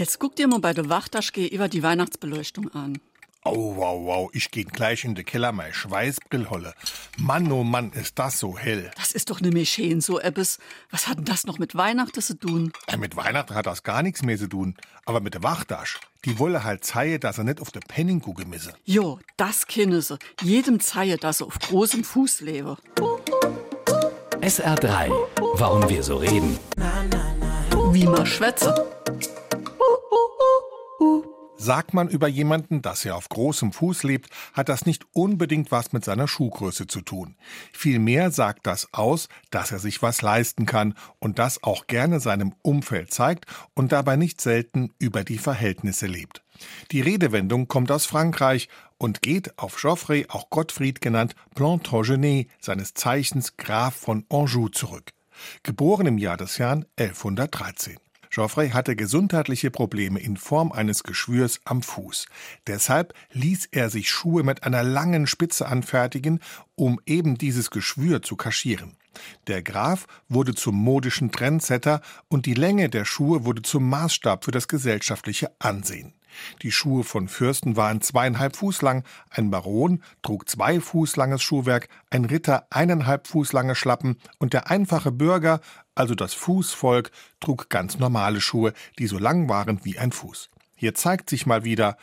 Jetzt guck dir mal bei der Wachtaschke über die Weihnachtsbeleuchtung an. Au, wow, wow, ich geh gleich in den Keller mein Schweißbrill holle. Mann, oh Mann, ist das so hell. Das ist doch ne Mäschchen, so etwas. Was hat denn das noch mit Weihnachten zu tun? Äh, mit Weihnachten hat das gar nichts mehr zu tun. Aber mit der Wachtasch, die wolle halt zeigen, dass er nicht auf der Penning gucken misse. Jo, das kennen sie. Jedem zeige, dass er auf großem Fuß lebe. SR3. Warum wir so reden. Wie man schwätze. Sagt man über jemanden, dass er auf großem Fuß lebt, hat das nicht unbedingt was mit seiner Schuhgröße zu tun. Vielmehr sagt das aus, dass er sich was leisten kann und das auch gerne seinem Umfeld zeigt und dabei nicht selten über die Verhältnisse lebt. Die Redewendung kommt aus Frankreich und geht auf Geoffrey, auch Gottfried genannt, Plantagenet, seines Zeichens Graf von Anjou zurück. Geboren im Jahr des Herrn 1113. Geoffrey hatte gesundheitliche Probleme in Form eines Geschwürs am Fuß. Deshalb ließ er sich Schuhe mit einer langen Spitze anfertigen, um eben dieses Geschwür zu kaschieren. Der Graf wurde zum modischen Trendsetter und die Länge der Schuhe wurde zum Maßstab für das gesellschaftliche Ansehen. Die Schuhe von Fürsten waren zweieinhalb Fuß lang, ein Baron trug zwei Fuß langes Schuhwerk, ein Ritter eineinhalb Fuß lange Schlappen und der einfache Bürger, also das Fußvolk, trug ganz normale Schuhe, die so lang waren wie ein Fuß. Hier zeigt sich mal wieder,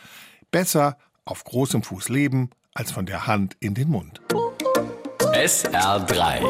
besser auf großem Fuß leben, als von der Hand in den Mund. SR3.